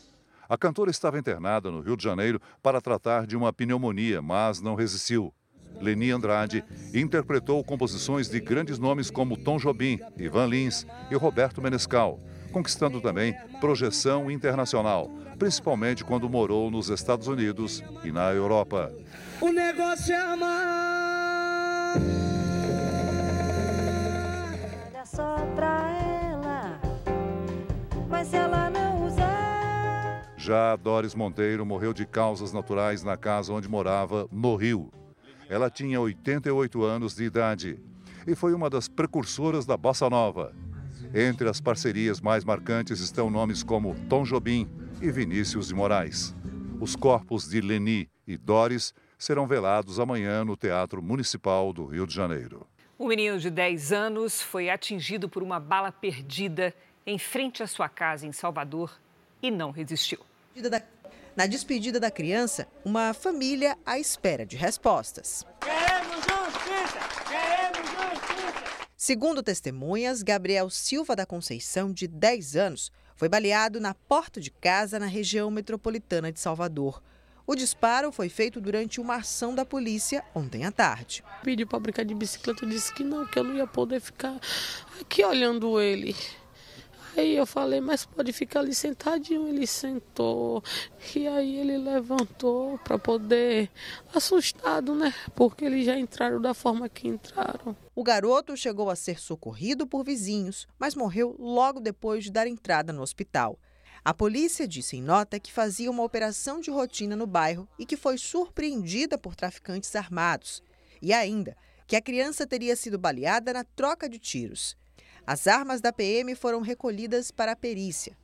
A cantora estava internada no Rio de Janeiro para tratar de uma pneumonia, mas não resistiu. Leni Andrade interpretou composições de grandes nomes como Tom Jobim, Ivan Lins e Roberto Menescal, conquistando também projeção internacional, principalmente quando morou nos Estados Unidos e na Europa. O negócio é amar. Dá só pra ela, mas se ela não usar. Já Doris Monteiro morreu de causas naturais na casa onde morava, no Rio. Ela tinha 88 anos de idade e foi uma das precursoras da bossa nova. Entre as parcerias mais marcantes estão nomes como Tom Jobim e Vinícius de Moraes. Os corpos de Leni e Doris serão velados amanhã no Teatro Municipal do Rio de Janeiro. Um menino de 10 anos foi atingido por uma bala perdida em frente à sua casa em Salvador e não resistiu. Na despedida da criança, uma família à espera de respostas. Queremos justiça! Queremos justiça! Segundo testemunhas, Gabriel Silva da Conceição, de 10 anos, foi baleado na porta de casa na região metropolitana de Salvador. O disparo foi feito durante uma ação da polícia ontem à tarde. Pedi para brincar de bicicleta, disse que não, que eu não ia poder ficar aqui olhando ele. Aí eu falei, mas pode ficar ali sentadinho. Ele sentou e aí ele levantou para poder, assustado, né? Porque eles já entraram da forma que entraram. O garoto chegou a ser socorrido por vizinhos, mas morreu logo depois de dar entrada no hospital. A polícia disse em nota que fazia uma operação de rotina no bairro e que foi surpreendida por traficantes armados. E ainda que a criança teria sido baleada na troca de tiros. As armas da PM foram recolhidas para a perícia.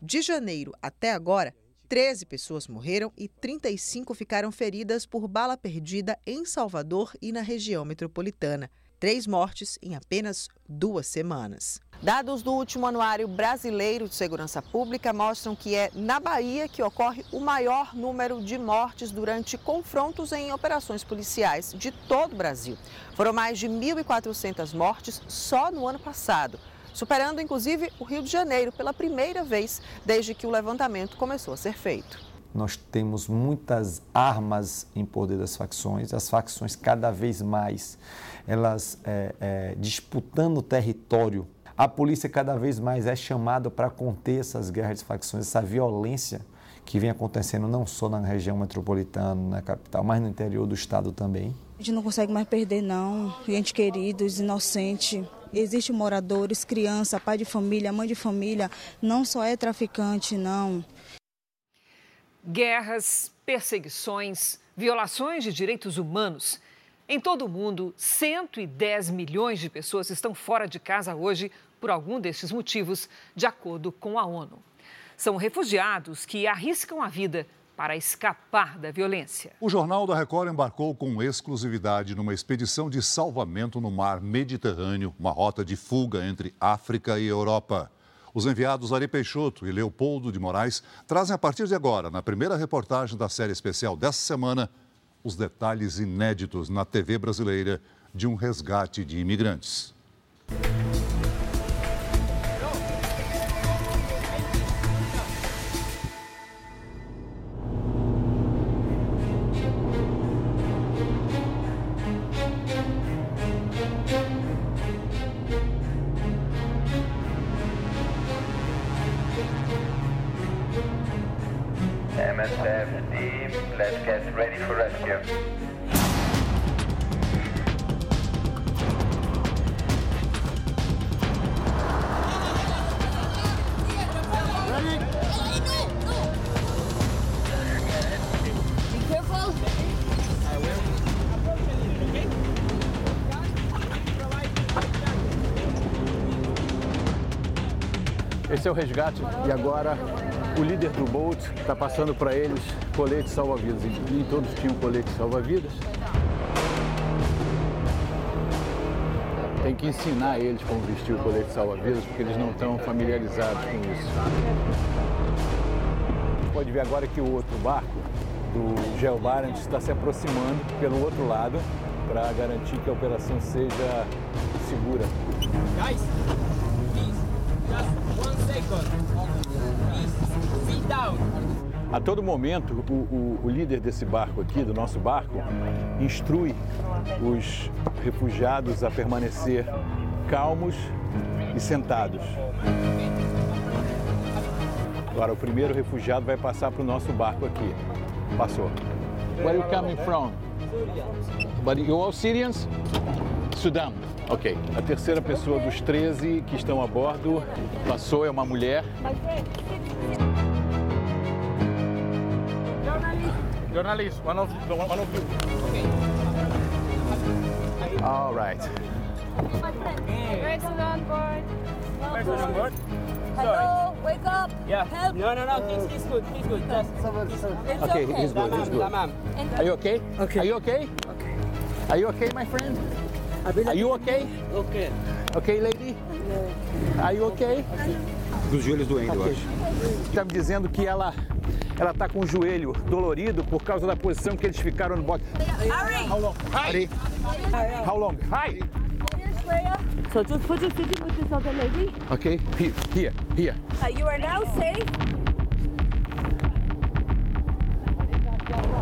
De janeiro até agora, 13 pessoas morreram e 35 ficaram feridas por bala perdida em Salvador e na região metropolitana. Três mortes em apenas duas semanas. Dados do último Anuário Brasileiro de Segurança Pública mostram que é na Bahia que ocorre o maior número de mortes durante confrontos em operações policiais de todo o Brasil. Foram mais de 1.400 mortes só no ano passado, superando inclusive o Rio de Janeiro pela primeira vez desde que o levantamento começou a ser feito. Nós temos muitas armas em poder das facções, as facções cada vez mais elas é, é, disputando território. A polícia cada vez mais é chamada para conter essas guerras de facções, essa violência que vem acontecendo não só na região metropolitana, na capital, mas no interior do estado também. A gente não consegue mais perder, não. Gente queridos, inocente. Existem moradores, criança, pai de família, mãe de família. Não só é traficante, não. Guerras, perseguições, violações de direitos humanos. Em todo o mundo, 110 milhões de pessoas estão fora de casa hoje por algum destes motivos, de acordo com a ONU. São refugiados que arriscam a vida para escapar da violência. O Jornal da Record embarcou com exclusividade numa expedição de salvamento no mar Mediterrâneo, uma rota de fuga entre África e Europa. Os enviados Ari Peixoto e Leopoldo de Moraes trazem a partir de agora, na primeira reportagem da série especial dessa semana, os detalhes inéditos na TV brasileira de um resgate de imigrantes. Ready for rescue. Esse é o resgate e agora o líder do boat está passando para eles colete salva-vidas. Nem todos tinham colete salva-vidas. Tem que ensinar eles como vestir o colete salva-vidas, porque eles não estão familiarizados com isso. Pode ver agora que o outro barco do Geo Barents está se aproximando pelo outro lado para garantir que a operação seja segura. Guys, A todo momento, o, o, o, líder desse barco aqui, do nosso barco, instrui os refugiados a permanecer calmos e sentados. Agora, o primeiro refugiado vai passar para o nosso barco aqui. Passou. Where are you coming from? But you all Syrians? Sudão. Ok. A terceira pessoa dos 13 que estão a bordo passou, é uma mulher. Journalist, one of, one of you. Okay. All right. Person on board. Person on board? Hello, wake up. Yeah. Help. No, no, no. He's, he's good. He's good. Just, It's Okay, okay. he's good. He's good. Are you okay? Okay. Are you okay? Okay. Are you okay, my friend? Are you okay? Okay. Okay, lady? Are you okay? Dos joelhos doendo, eu acho. Está me dizendo que ela ela está com o joelho dolorido por causa da posição que eles ficaram no bote. Ari. How long? Ari. How long? Hi. So just put your sitting with this other lady. Okay. Here, here, here. Uh, you are now safe.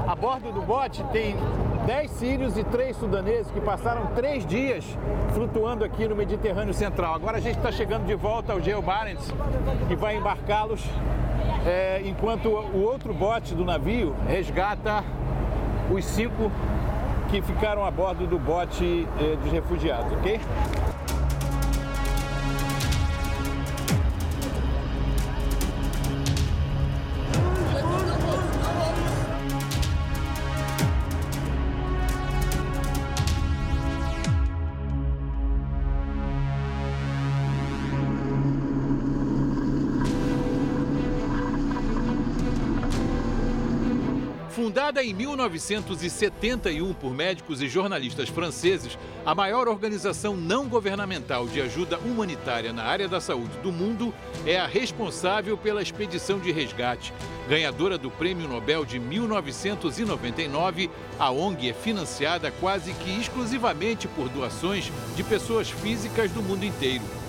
A bordo do bote tem 10 sírios e 3 sudaneses que passaram três dias flutuando aqui no Mediterrâneo Central. Agora a gente está chegando de volta ao Geo Barents e vai embarcá-los é, enquanto o outro bote do navio resgata os cinco que ficaram a bordo do bote é, dos refugiados, ok? Fundada em 1971 por médicos e jornalistas franceses, a maior organização não governamental de ajuda humanitária na área da saúde do mundo é a responsável pela expedição de resgate. Ganhadora do Prêmio Nobel de 1999, a ONG é financiada quase que exclusivamente por doações de pessoas físicas do mundo inteiro.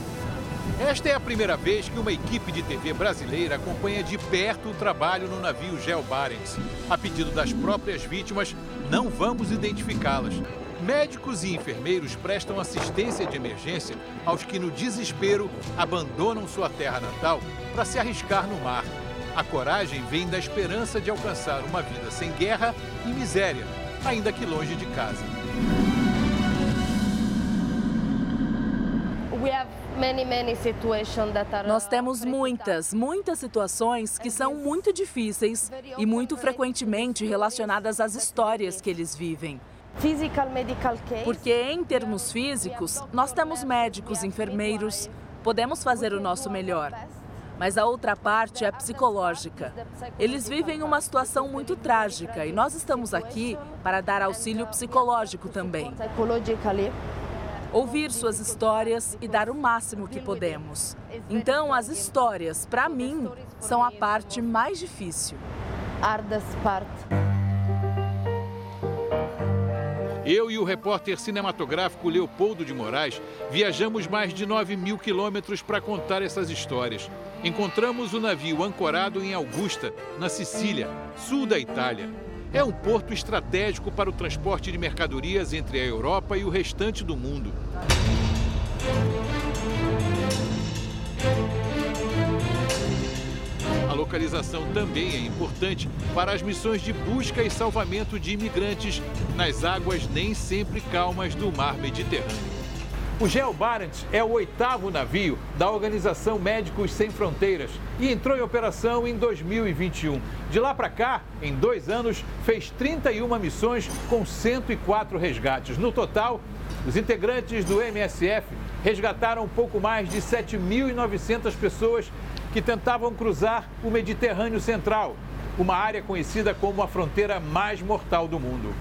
Esta é a primeira vez que uma equipe de TV brasileira acompanha de perto o trabalho no navio Geo Barents. A pedido das próprias vítimas, não vamos identificá-las. Médicos e enfermeiros prestam assistência de emergência aos que, no desespero, abandonam sua terra natal para se arriscar no mar. A coragem vem da esperança de alcançar uma vida sem guerra e miséria, ainda que longe de casa. Nós temos muitas, muitas situações que são muito difíceis e muito frequentemente relacionadas às histórias que eles vivem. Porque, em termos físicos, nós temos médicos, enfermeiros, podemos fazer o nosso melhor. Mas a outra parte é psicológica. Eles vivem uma situação muito trágica e nós estamos aqui para dar auxílio psicológico também ouvir suas histórias e dar o máximo que podemos. Então, as histórias, para mim, são a parte mais difícil. Eu e o repórter cinematográfico Leopoldo de Moraes viajamos mais de 9 mil quilômetros para contar essas histórias. Encontramos o navio ancorado em Augusta, na Sicília, sul da Itália. É um porto estratégico para o transporte de mercadorias entre a Europa e o restante do mundo. A localização também é importante para as missões de busca e salvamento de imigrantes nas águas nem sempre calmas do mar Mediterrâneo. O Geo Barents é o oitavo navio da Organização Médicos Sem Fronteiras e entrou em operação em 2021. De lá para cá, em dois anos, fez 31 missões com 104 resgates. No total, os integrantes do MSF resgataram pouco mais de 7.900 pessoas que tentavam cruzar o Mediterrâneo Central, uma área conhecida como a fronteira mais mortal do mundo.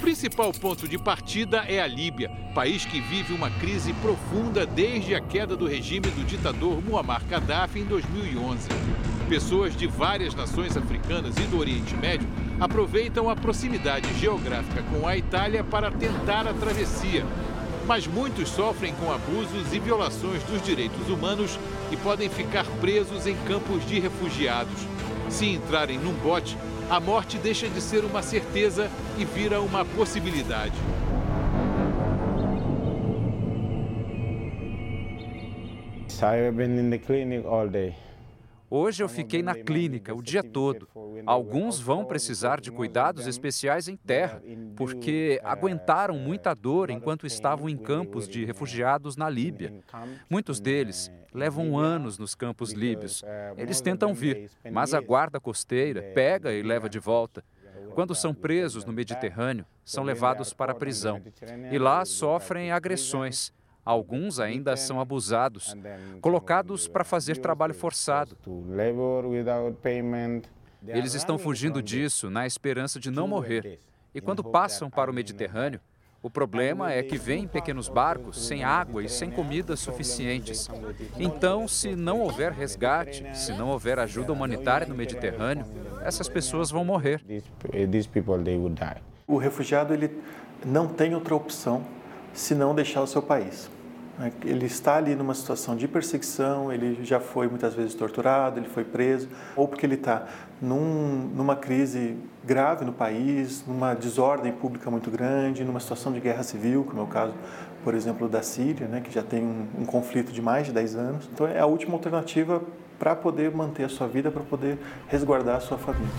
Principal ponto de partida é a Líbia, país que vive uma crise profunda desde a queda do regime do ditador Muammar Gaddafi em 2011. Pessoas de várias nações africanas e do Oriente Médio aproveitam a proximidade geográfica com a Itália para tentar a travessia. Mas muitos sofrem com abusos e violações dos direitos humanos e podem ficar presos em campos de refugiados. Se entrarem num bote, a morte deixa de ser uma certeza e vira uma possibilidade. I've been in the clinic all day. Hoje eu fiquei na clínica o dia todo. Alguns vão precisar de cuidados especiais em terra, porque aguentaram muita dor enquanto estavam em campos de refugiados na Líbia. Muitos deles levam anos nos campos líbios. Eles tentam vir, mas a guarda costeira pega e leva de volta. Quando são presos no Mediterrâneo, são levados para a prisão e lá sofrem agressões. Alguns ainda são abusados, colocados para fazer trabalho forçado. Eles estão fugindo disso na esperança de não morrer. E quando passam para o Mediterrâneo, o problema é que vêm pequenos barcos sem água e sem comida suficientes. Então, se não houver resgate, se não houver ajuda humanitária no Mediterrâneo, essas pessoas vão morrer. O refugiado ele não tem outra opção se não deixar o seu país. Ele está ali numa situação de perseguição, ele já foi muitas vezes torturado, ele foi preso, ou porque ele está num, numa crise grave no país, numa desordem pública muito grande, numa situação de guerra civil, como é o caso, por exemplo, da Síria, né, que já tem um, um conflito de mais de 10 anos. Então é a última alternativa para poder manter a sua vida, para poder resguardar a sua família.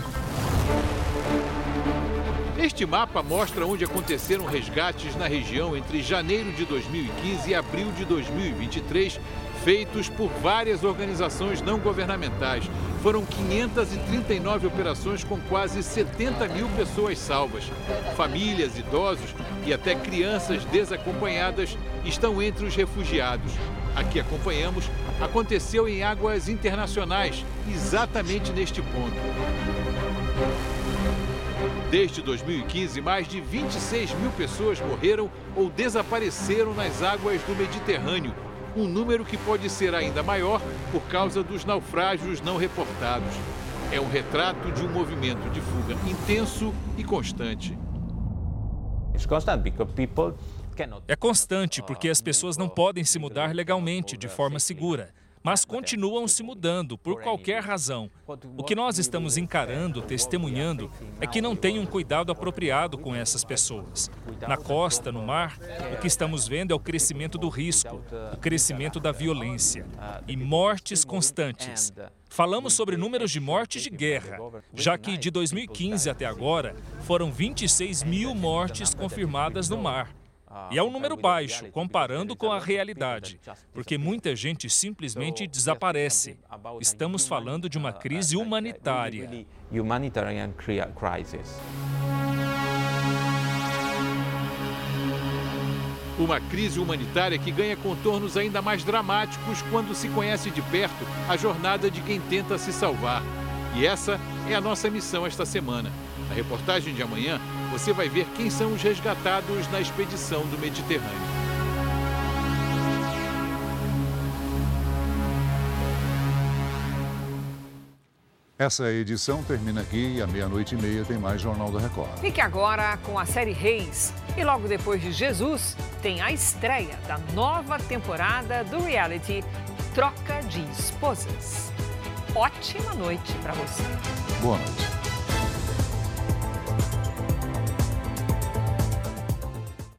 Este mapa mostra onde aconteceram resgates na região entre janeiro de 2015 e abril de 2023, feitos por várias organizações não governamentais. Foram 539 operações com quase 70 mil pessoas salvas. Famílias, idosos e até crianças desacompanhadas estão entre os refugiados. Aqui acompanhamos aconteceu em águas internacionais, exatamente neste ponto. Desde 2015, mais de 26 mil pessoas morreram ou desapareceram nas águas do Mediterrâneo, um número que pode ser ainda maior por causa dos naufrágios não reportados. É um retrato de um movimento de fuga intenso e constante. É constante porque as pessoas não podem se mudar legalmente, de forma segura mas continuam se mudando por qualquer razão. O que nós estamos encarando, testemunhando, é que não tem um cuidado apropriado com essas pessoas. Na costa, no mar, o que estamos vendo é o crescimento do risco, o crescimento da violência e mortes constantes. Falamos sobre números de mortes de guerra, já que de 2015 até agora foram 26 mil mortes confirmadas no mar. E é um número baixo, comparando com a realidade, porque muita gente simplesmente desaparece. Estamos falando de uma crise humanitária. Uma crise humanitária que ganha contornos ainda mais dramáticos quando se conhece de perto a jornada de quem tenta se salvar. E essa é a nossa missão esta semana. Na reportagem de amanhã, você vai ver quem são os resgatados na expedição do Mediterrâneo. Essa edição termina aqui e à meia-noite e meia tem mais Jornal da Record. Fique agora com a série Reis. E logo depois de Jesus, tem a estreia da nova temporada do reality Troca de Esposas. Ótima noite para você. Boa noite.